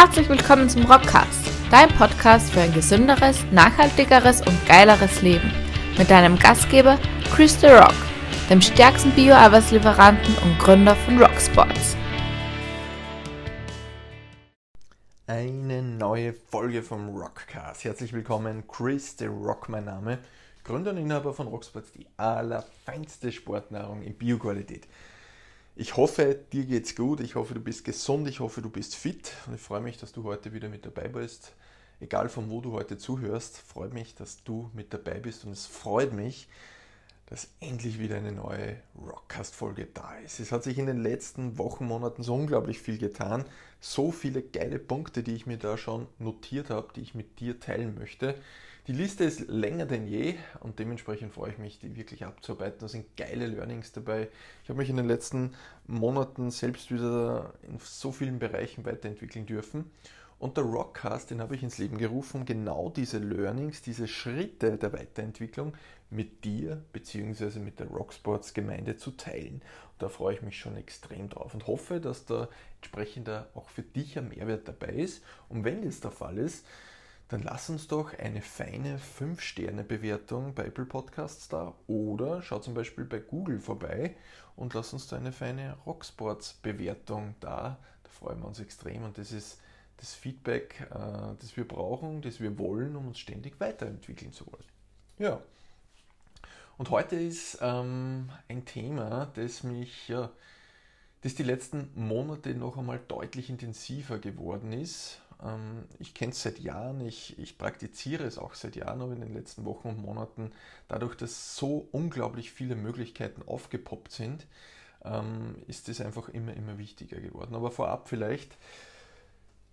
Herzlich willkommen zum Rockcast, dein Podcast für ein gesünderes, nachhaltigeres und geileres Leben. Mit deinem Gastgeber Chris The Rock, dem stärksten Bio-Arbeitslieferanten und Gründer von Rocksports. Eine neue Folge vom Rockcast. Herzlich willkommen, Chris The Rock, mein Name. Gründer und Inhaber von Rocksports, die allerfeinste Sportnahrung in Bioqualität. Ich hoffe, dir geht's gut, ich hoffe, du bist gesund, ich hoffe, du bist fit und ich freue mich, dass du heute wieder mit dabei bist. Egal von wo du heute zuhörst, freut mich, dass du mit dabei bist und es freut mich, dass endlich wieder eine neue Rockcast-Folge da ist. Es hat sich in den letzten Wochen, Monaten so unglaublich viel getan. So viele geile Punkte, die ich mir da schon notiert habe, die ich mit dir teilen möchte. Die Liste ist länger denn je und dementsprechend freue ich mich, die wirklich abzuarbeiten. Da sind geile Learnings dabei. Ich habe mich in den letzten Monaten selbst wieder in so vielen Bereichen weiterentwickeln dürfen. Und der Rockcast, den habe ich ins Leben gerufen, um genau diese Learnings, diese Schritte der Weiterentwicklung mit dir bzw. mit der Rocksports Gemeinde zu teilen. Und da freue ich mich schon extrem drauf und hoffe, dass da entsprechender auch für dich ein Mehrwert dabei ist. Und wenn das der Fall ist, dann lass uns doch eine feine 5-Sterne-Bewertung bei Apple Podcasts da oder schau zum Beispiel bei Google vorbei und lass uns da eine feine Rocksports-Bewertung da. Da freuen wir uns extrem und das ist das Feedback, äh, das wir brauchen, das wir wollen, um uns ständig weiterentwickeln zu wollen. Ja. Und heute ist ähm, ein Thema, das mich, ja, das die letzten Monate noch einmal deutlich intensiver geworden ist ich kenne es seit Jahren, ich, ich praktiziere es auch seit Jahren, aber in den letzten Wochen und Monaten, dadurch, dass so unglaublich viele Möglichkeiten aufgepoppt sind, ähm, ist es einfach immer, immer wichtiger geworden. Aber vorab vielleicht,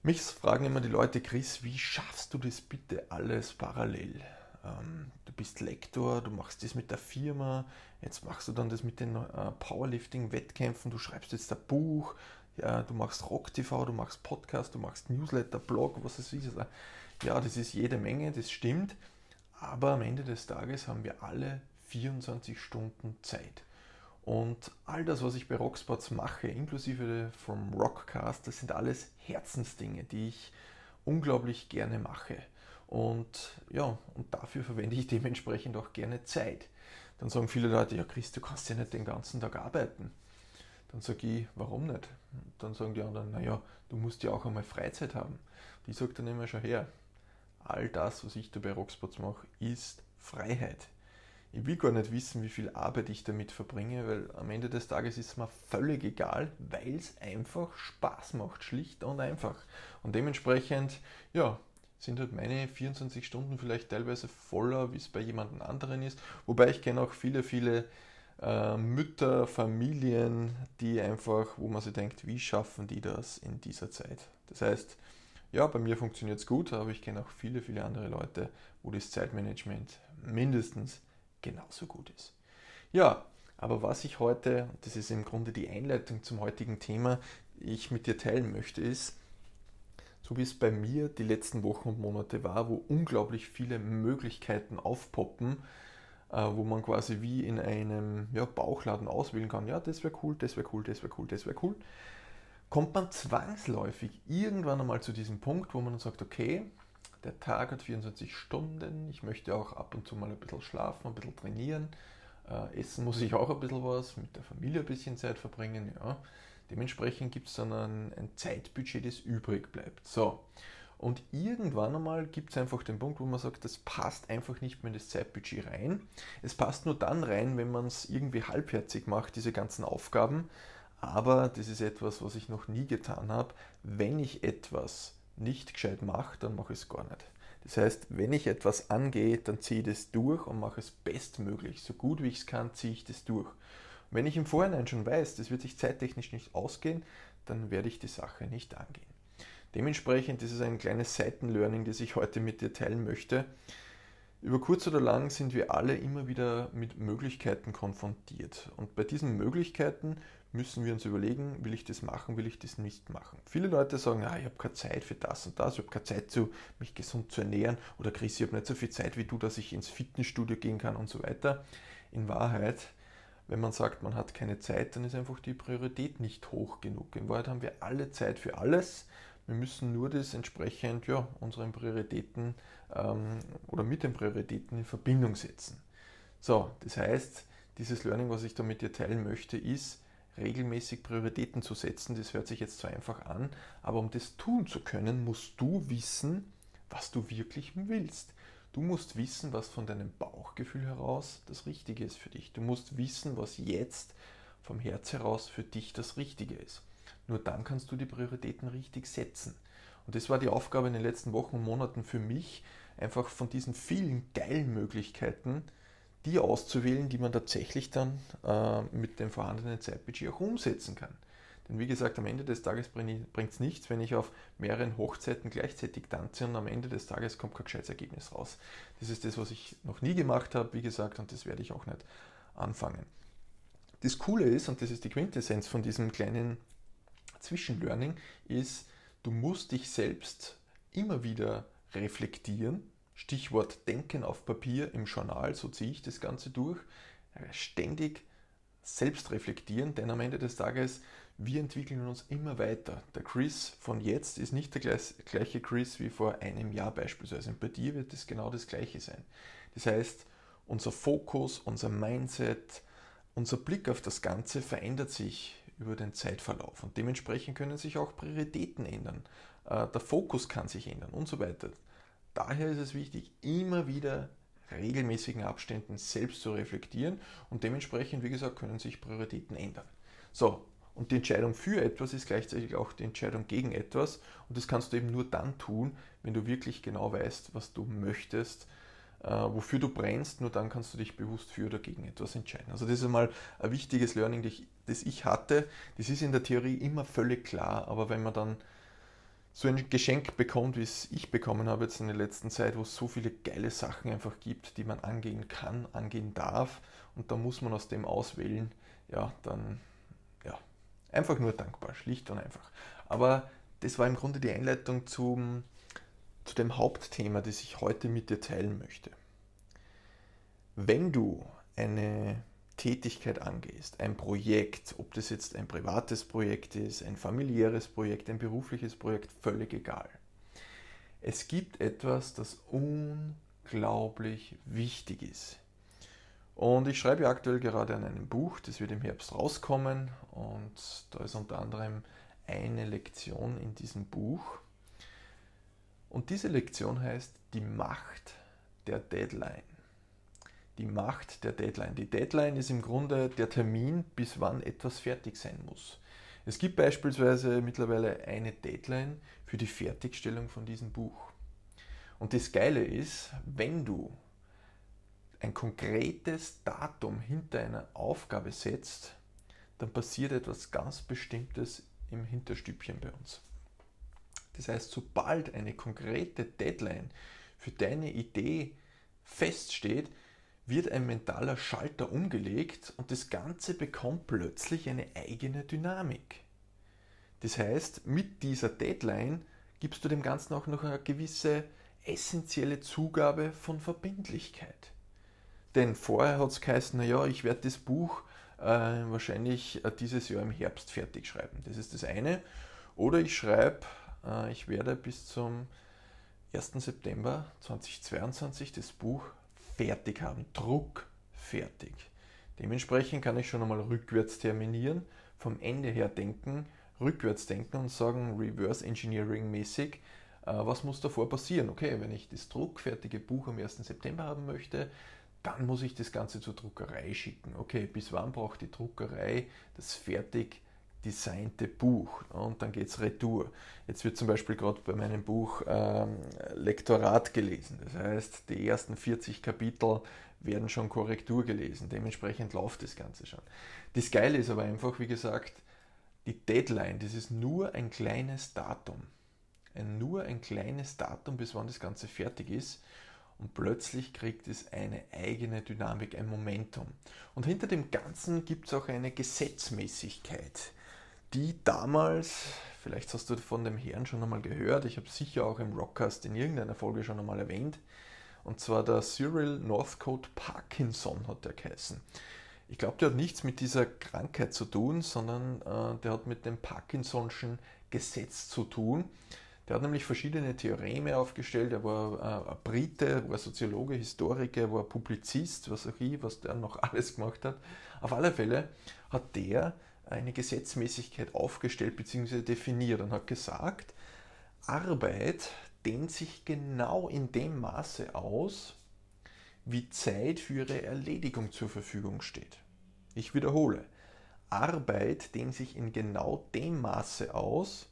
mich fragen immer die Leute, Chris, wie schaffst du das bitte alles parallel? Ähm, du bist Lektor, du machst das mit der Firma, jetzt machst du dann das mit den äh, Powerlifting-Wettkämpfen, du schreibst jetzt ein Buch, ja, du machst Rock TV, du machst Podcast, du machst Newsletter, Blog, was es ist. Ja, das ist jede Menge, das stimmt. Aber am Ende des Tages haben wir alle 24 Stunden Zeit. Und all das, was ich bei Rocksports mache, inklusive vom Rockcast, das sind alles Herzensdinge, die ich unglaublich gerne mache. Und ja, und dafür verwende ich dementsprechend auch gerne Zeit. Dann sagen viele Leute, ja Chris, du kannst ja nicht den ganzen Tag arbeiten. Dann sage ich, warum nicht? Dann sagen die anderen, naja, du musst ja auch einmal Freizeit haben. Die sagt dann immer schon her, all das, was ich da bei Rocksports mache, ist Freiheit. Ich will gar nicht wissen, wie viel Arbeit ich damit verbringe, weil am Ende des Tages ist es mir völlig egal, weil es einfach Spaß macht, schlicht und einfach. Und dementsprechend, ja, sind halt meine 24 Stunden vielleicht teilweise voller, wie es bei jemand anderen ist. Wobei ich kenne auch viele, viele äh, Mütter, Familien, die einfach, wo man sich denkt, wie schaffen die das in dieser Zeit? Das heißt, ja, bei mir funktioniert es gut, aber ich kenne auch viele, viele andere Leute, wo das Zeitmanagement mindestens genauso gut ist. Ja, aber was ich heute, das ist im Grunde die Einleitung zum heutigen Thema, ich mit dir teilen möchte, ist, so wie es bei mir die letzten Wochen und Monate war, wo unglaublich viele Möglichkeiten aufpoppen, wo man quasi wie in einem ja, Bauchladen auswählen kann, ja, das wäre cool, das wäre cool, das wäre cool, das wäre cool, kommt man zwangsläufig irgendwann einmal zu diesem Punkt, wo man dann sagt, okay, der Tag hat 24 Stunden, ich möchte auch ab und zu mal ein bisschen schlafen, ein bisschen trainieren, äh, essen muss ich auch ein bisschen was, mit der Familie ein bisschen Zeit verbringen, ja. Dementsprechend gibt es dann ein, ein Zeitbudget, das übrig bleibt. So, und irgendwann einmal gibt es einfach den Punkt, wo man sagt, das passt einfach nicht mehr in das Zeitbudget rein. Es passt nur dann rein, wenn man es irgendwie halbherzig macht, diese ganzen Aufgaben. Aber das ist etwas, was ich noch nie getan habe. Wenn ich etwas nicht gescheit mache, dann mache ich es gar nicht. Das heißt, wenn ich etwas angehe, dann ziehe ich das durch und mache es bestmöglich. So gut wie ich es kann, ziehe ich das durch. Und wenn ich im Vorhinein schon weiß, das wird sich zeittechnisch nicht ausgehen, dann werde ich die Sache nicht angehen. Dementsprechend ist es ein kleines Seitenlearning, das ich heute mit dir teilen möchte. Über kurz oder lang sind wir alle immer wieder mit Möglichkeiten konfrontiert. Und bei diesen Möglichkeiten müssen wir uns überlegen, will ich das machen, will ich das nicht machen. Viele Leute sagen, ah, ich habe keine Zeit für das und das, ich habe keine Zeit, mich gesund zu ernähren oder Chris, ich habe nicht so viel Zeit wie du, dass ich ins Fitnessstudio gehen kann und so weiter. In Wahrheit, wenn man sagt, man hat keine Zeit, dann ist einfach die Priorität nicht hoch genug. In Wahrheit haben wir alle Zeit für alles Wir müssen nur das entsprechend ja, unseren Prioritäten ähm, oder mit den Prioritäten in Verbindung setzen. So, das heißt, dieses Learning, was ich da mit dir teilen möchte, ist, regelmäßig Prioritäten zu setzen. Das hört sich jetzt so einfach an, aber um das tun zu können, musst du wissen, was du wirklich willst. Du musst wissen, was von deinem Bauchgefühl heraus das Richtige ist für dich. Du musst wissen, was jetzt vom Herz heraus für dich das Richtige ist. Nur dann kannst du die Prioritäten richtig setzen. Und das war die Aufgabe in den letzten Wochen und Monaten für mich, einfach von diesen vielen geilen Möglichkeiten, die auszuwählen, die man tatsächlich dann äh, mit dem vorhandenen Zeitbudget auch umsetzen kann. Denn wie gesagt, am Ende des Tages bringt es nichts, wenn ich auf mehreren Hochzeiten gleichzeitig tanze und am Ende des Tages kommt kein gescheites Ergebnis raus. Das ist das, was ich noch nie gemacht habe, wie gesagt, und das werde ich auch nicht anfangen. Das Coole ist, und das ist die Quintessenz von diesem kleinen Zwischenlearning, ist, du musst dich selbst immer wieder reflektieren. Stichwort Denken auf Papier im Journal, so ziehe ich das Ganze durch. Ständig selbst reflektieren, denn am Ende des Tages wir entwickeln uns immer weiter. Der Chris von jetzt ist nicht der gleiche Chris wie vor einem Jahr beispielsweise. Und bei dir wird es genau das gleiche sein. Das heißt, unser Fokus, unser Mindset, unser Blick auf das Ganze verändert sich über den Zeitverlauf und dementsprechend können sich auch Prioritäten ändern. Äh, der Fokus kann sich ändern und so weiter. Daher ist es wichtig, immer wieder regelmäßigen Abständen selbst zu reflektieren und dementsprechend, wie gesagt, können sich Prioritäten ändern. So, und die Entscheidung für etwas ist gleichzeitig auch die Entscheidung gegen etwas. Und das kannst du eben nur dann tun, wenn du wirklich genau weißt, was du möchtest, wofür du brennst. Nur dann kannst du dich bewusst für oder gegen etwas entscheiden. Also das ist einmal ein wichtiges Learning, das ich hatte. Das ist in der Theorie immer völlig klar, aber wenn man dann so ein Geschenk bekommt, wie es ich bekommen habe jetzt in der letzten Zeit, wo es so viele geile Sachen einfach gibt, die man angehen kann, angehen darf, und da muss man aus dem auswählen, ja, dann Einfach nur dankbar, schlicht und einfach. Aber das war im Grunde die Einleitung zum, zu dem Hauptthema, das ich heute mit dir teilen möchte. Wenn du eine Tätigkeit angehst, ein Projekt, ob das jetzt ein privates Projekt ist, ein familiäres Projekt, ein berufliches Projekt, völlig egal. Es gibt etwas, das unglaublich wichtig ist. Und ich schreibe aktuell gerade an einem Buch, das wird im Herbst rauskommen. Und da ist unter anderem eine Lektion in diesem Buch. Und diese Lektion heißt die Macht der Deadline. Die Macht der Deadline. Die Deadline ist im Grunde der Termin, bis wann etwas fertig sein muss. Es gibt beispielsweise mittlerweile eine Deadline für die Fertigstellung von diesem Buch. Und das Geile ist, wenn du ein konkretes Datum hinter einer Aufgabe setzt, dann passiert etwas ganz Bestimmtes im Hinterstübchen bei uns. Das heißt, sobald eine konkrete Deadline für deine Idee feststeht, wird ein mentaler Schalter umgelegt und das Ganze bekommt plötzlich eine eigene Dynamik. Das heißt, mit dieser Deadline gibst du dem Ganzen auch noch eine gewisse essentielle Zugabe von Verbindlichkeit. Denn vorher hat es geheißen, naja, ich werde das Buch äh, wahrscheinlich äh, dieses Jahr im Herbst fertig schreiben. Das ist das eine. Oder ich schreibe, ich werde bis zum 1. September 2022 das Buch fertig haben, Druck fertig. Dementsprechend kann ich schon einmal rückwärts terminieren, vom Ende her denken, rückwärts denken und sagen, Reverse Engineering mäßig, äh, was muss davor passieren? Okay, wenn ich das druckfertige Buch am 1. September haben möchte, dann muss ich das Ganze zur Druckerei schicken. Okay, bis wann braucht die Druckerei das fertig designte Buch? Und dann geht es retour. Jetzt wird zum Beispiel gerade bei meinem Buch ähm, Lektorat gelesen. Das heißt, die ersten 40 Kapitel werden schon Korrektur gelesen. Dementsprechend läuft das Ganze schon. Das Geile ist aber einfach, wie gesagt, die Deadline, das ist nur ein kleines Datum. Ein, nur ein kleines Datum, bis wann das Ganze fertig ist und plötzlich kriegt es eine eigene Dynamik, ein Momentum. Und hinter dem Ganzen gibt es auch eine Gesetzmäßigkeit, die damals, vielleicht hast du von dem Herrn schon einmal gehört, ich habe sicher auch im Rockcast in irgendeiner Folge schon einmal erwähnt, und zwar der Cyril Northcote Parkinson hat der geheißen. Ich glaube, der hat nichts mit dieser Krankheit zu tun, sondern äh, der hat mit dem Parkinson'schen Gesetz zu tun. Der hat nämlich verschiedene Theoreme aufgestellt. Er war äh, Brite, war Soziologe, Historiker, war Publizist, was auch ich, was der noch alles gemacht hat. Auf alle Fälle hat der eine Gesetzmäßigkeit aufgestellt bzw. definiert und hat gesagt, Arbeit dehnt sich genau in dem Maße aus, wie Zeit für ihre Erledigung zur Verfügung steht. Ich wiederhole, Arbeit dehnt sich in genau dem Maße aus,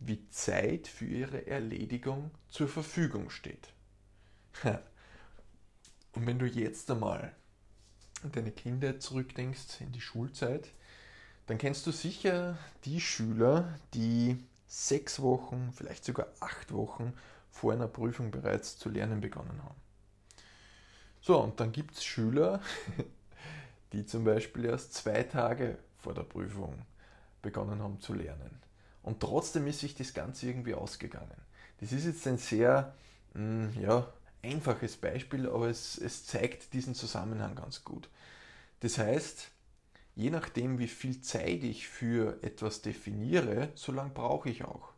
wie Zeit für ihre Erledigung zur Verfügung steht. Und wenn du jetzt einmal an deine Kinder zurückdenkst, in die Schulzeit, dann kennst du sicher die Schüler, die sechs Wochen, vielleicht sogar acht Wochen vor einer Prüfung bereits zu lernen begonnen haben. So, und dann gibt es Schüler, die zum Beispiel erst zwei Tage vor der Prüfung begonnen haben zu lernen. Und trotzdem ist sich das Ganze irgendwie ausgegangen. Das ist jetzt ein sehr mh, hm, ja, einfaches Beispiel, aber es, es zeigt diesen Zusammenhang ganz gut. Das heißt, je nachdem, wie viel Zeit ich für etwas definiere, so lange brauche ich auch.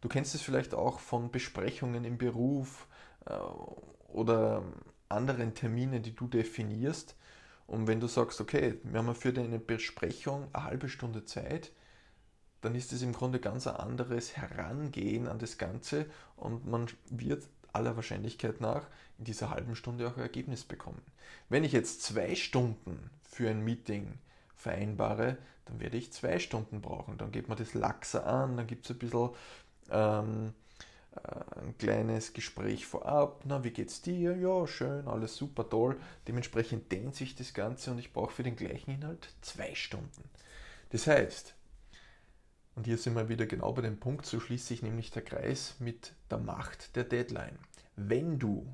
Du kennst es vielleicht auch von Besprechungen im Beruf äh, oder anderen Terminen, die du definierst. Und wenn du sagst, okay, wir haben für deine Besprechung eine halbe Stunde Zeit, dann ist es im Grunde ganz ein anderes Herangehen an das Ganze und man wird aller Wahrscheinlichkeit nach in dieser halben Stunde auch ein Ergebnis bekommen. Wenn ich jetzt zwei Stunden für ein Meeting vereinbare, dann werde ich zwei Stunden brauchen. Dann geht man das laxer an, dann gibt es ein bisschen ähm, äh, ein kleines Gespräch vorab. Na, wie geht's dir? Ja, schön, alles super toll. Dementsprechend dehnt sich das Ganze und ich brauche für den gleichen Inhalt zwei Stunden. Das heißt, und hier sind wir wieder genau bei dem Punkt, so schließt sich nämlich der Kreis mit der Macht der Deadline. Wenn du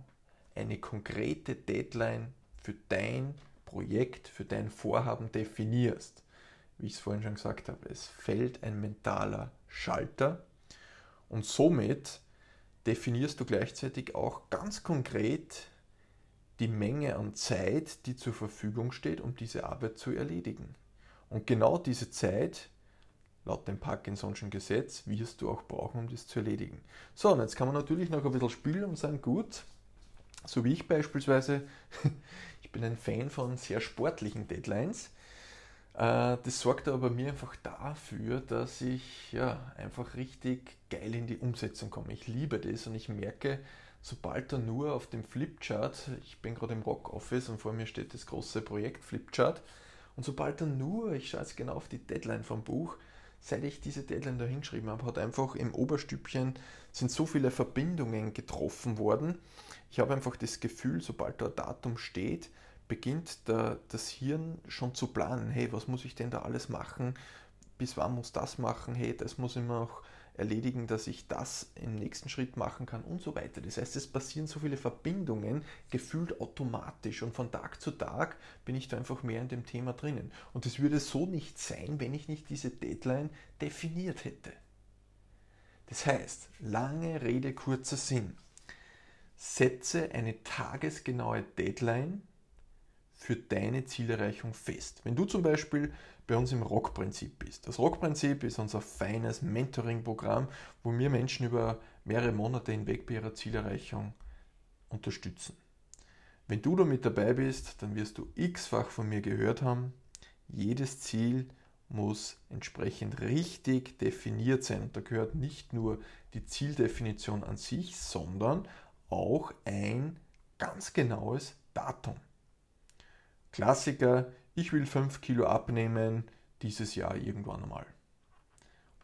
eine konkrete Deadline für dein Projekt, für dein Vorhaben definierst, wie ich es vorhin schon gesagt habe, es fällt ein mentaler Schalter und somit definierst du gleichzeitig auch ganz konkret die Menge an Zeit, die zur Verfügung steht, um diese Arbeit zu erledigen. Und genau diese Zeit, laut dem Parkinson'schen Gesetz, wirst du auch brauchen, um das zu erledigen. So, und jetzt kann man natürlich noch ein bisschen spielen und sagen, gut, so wie ich beispielsweise, ich bin ein Fan von sehr sportlichen Deadlines. Äh, das sorgt aber bei mir einfach dafür, dass ich ja, einfach richtig geil in die Umsetzung komme. Ich liebe das und ich merke, sobald da nur auf dem Flipchart, ich bin gerade im Rock Office und vor mir steht das große Projekt Flipchart, und sobald da nur, ich schaue jetzt genau auf die Deadline vom Buch, seit ich diese Deadline da hingeschrieben habe, hat einfach im Oberstübchen sind so viele Verbindungen getroffen worden. Ich habe einfach das Gefühl, sobald da ein Datum steht, beginnt der, das Hirn schon zu planen. Hey, was muss ich denn da alles machen? Bis wann muss das machen? Hey, das muss ich noch erledigen, dass ich das im nächsten Schritt machen kann und so weiter. Das heißt, es passieren so viele Verbindungen, gefühlt automatisch und von Tag zu Tag bin ich da einfach mehr in dem Thema drinnen. Und es würde so nicht sein, wenn ich nicht diese Deadline definiert hätte. Das heißt, lange Rede, kurzer Sinn. Setze eine tagesgenaue Deadline für deine Zielerreichung fest. Wenn du zum Beispiel bei uns im Rock-Prinzip bist. Das Rock-Prinzip ist unser feines Mentoring-Programm, wo wir Menschen über mehrere Monate hinweg bei ihrer Zielerreichung unterstützen. Wenn du da mit dabei bist, dann wirst du x-fach von mir gehört haben. Jedes Ziel muss entsprechend richtig definiert sein. Und da gehört nicht nur die Zieldefinition an sich, sondern auch ein ganz genaues Datum. Klassiker, ich will 5 Kilo abnehmen dieses Jahr irgendwann einmal.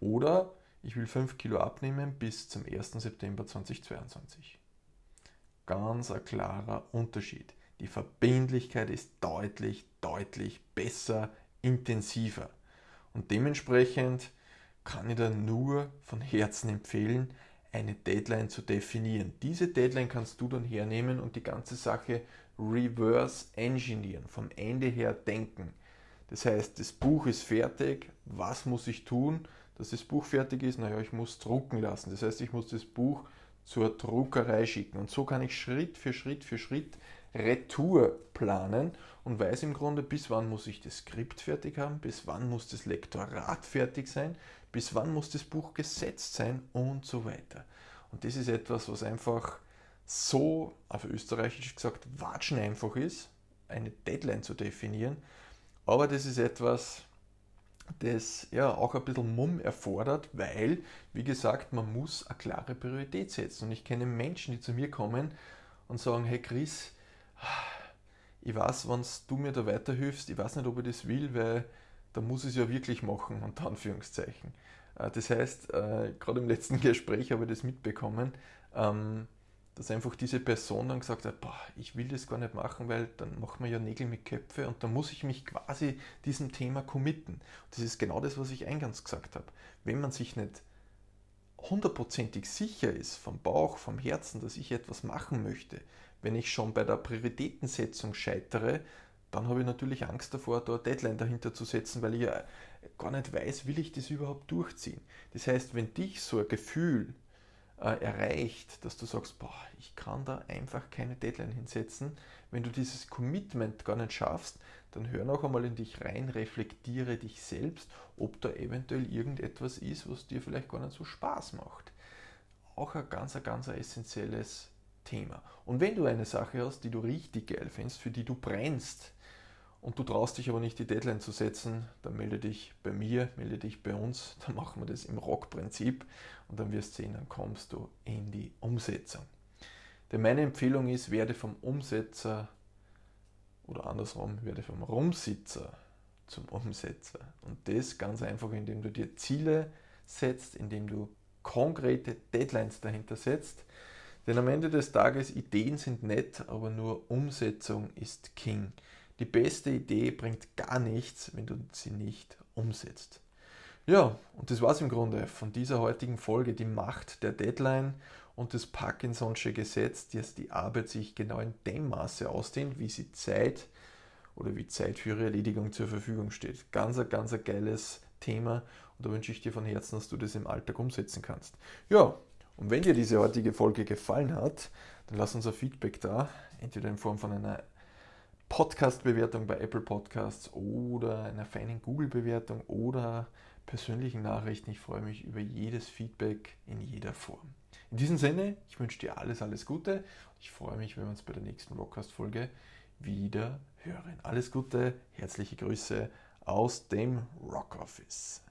Oder ich will 5 Kilo abnehmen bis zum 1. September 2022. Ganz ein klarer Unterschied. Die Verbindlichkeit ist deutlich, deutlich besser, intensiver. Und dementsprechend kann ich da nur von Herzen empfehlen, eine Deadline zu definieren. Diese Deadline kannst du dann hernehmen und die ganze Sache reverse engineeren, vom Ende her denken. Das heißt, das Buch ist fertig, was muss ich tun, dass das Buch fertig ist? Naja, ich muss drucken lassen. Das heißt, ich muss das Buch zur Druckerei schicken. Und so kann ich Schritt für Schritt für Schritt Retour planen und weiß im Grunde, bis wann muss ich das Skript fertig haben, bis wann muss das Lektorat fertig sein, bis wann muss das Buch gesetzt sein und so weiter. Und das ist etwas, was einfach so, auf österreichisch gesagt, watschen einfach ist, eine Deadline zu definieren. Aber das ist etwas, das ja auch ein bisschen Mumm erfordert, weil, wie gesagt, man muss eine klare Priorität setzen. Und ich kenne Menschen, die zu mir kommen und sagen, hey Chris, ich weiß, wenn du mir da weiterhilfst, ich weiß nicht, ob ich das will, weil da muss ich es ja wirklich machen, unter Anführungszeichen. Äh, das heißt, äh, gerade im letzten Gespräch habe ich das mitbekommen, ähm, dass einfach diese Person dann gesagt hat, boah, ich will das gar nicht machen, weil dann macht man ja Nägel mit Köpfe und dann muss ich mich quasi diesem Thema committen. Das ist genau das, was ich eingangs gesagt habe. Wenn man sich nicht hundertprozentig sicher ist vom Bauch, vom Herzen, dass ich etwas machen möchte, wenn ich schon bei der Prioritätensetzung scheitere, dann habe ich natürlich Angst davor, da eine Deadline dahinter zu setzen, weil ich ja gar nicht weiß, will ich das überhaupt durchziehen. Das heißt, wenn dich so ein Gefühl äh, erreicht, dass du sagst, boah, ich kann da einfach keine Deadline hinsetzen, wenn du dieses Commitment gar nicht schaffst, dann hör noch einmal in dich rein, reflektiere dich selbst, ob da eventuell irgendetwas ist, was dir vielleicht gar nicht so Spaß macht. Auch ein ganz, ganz essentielles Thema. Und wenn du eine Sache hast, die du richtig geil findest, für die du brennst, und du traust dich aber nicht, die Deadline zu setzen, dann melde dich bei mir, melde dich bei uns, dann machen wir das im Rock-Prinzip und dann wirst du sehen, dann kommst du in die Umsetzung. Denn meine Empfehlung ist, werde vom Umsetzer oder andersrum, werde vom Rumsitzer zum Umsetzer. Und das ganz einfach, indem du dir Ziele setzt, indem du konkrete Deadlines dahinter setzt. Denn am Ende des Tages, Ideen sind nett, aber nur Umsetzung ist King. Die beste Idee bringt gar nichts, wenn du sie nicht umsetzt. Ja, und das war es im Grunde von dieser heutigen Folge, die Macht der Deadline und das Parkinson'sche Gesetz, dass die Arbeit sich genau in dem Maße ausdehnt, wie sie Zeit oder wie Zeit für ihre Erledigung zur Verfügung steht. Ganz, ganz ein geiles Thema und da wünsche ich dir von Herzen, dass du das im Alltag umsetzen kannst. Ja, und wenn dir diese heutige Folge gefallen hat, dann lass uns ein Feedback da, entweder in Form von einer Podcast-Bewertung bei Apple Podcasts oder einer feinen Google-Bewertung oder persönlichen Nachrichten. Ich freue mich über jedes Feedback in jeder Form. In diesem Sinne, ich wünsche dir alles, alles Gute. Ich freue mich, wenn wir uns bei der nächsten Rockcast-Folge wieder hören. Alles Gute, herzliche Grüße aus dem Rock Office.